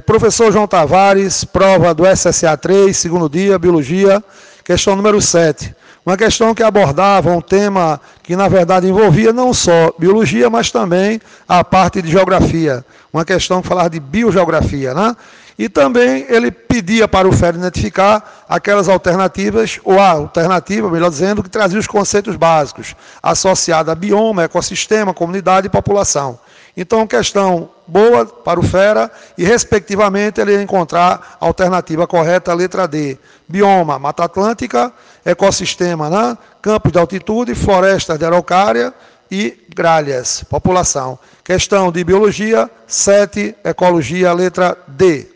Professor João Tavares, prova do SSA 3, segundo dia, Biologia, questão número 7. Uma questão que abordava um tema que, na verdade, envolvia não só biologia, mas também a parte de geografia. Uma questão que falava de biogeografia, né? E também ele pedia para o FER identificar aquelas alternativas, ou a alternativa, melhor dizendo, que trazia os conceitos básicos, associados a bioma, ecossistema, comunidade e população. Então, questão boa para o Fera e, respectivamente, ele ia encontrar a alternativa correta, a letra D. Bioma, Mata Atlântica, ecossistema, né? campos de altitude, florestas de araucária e gralhas, população. Questão de biologia, 7, ecologia, letra D.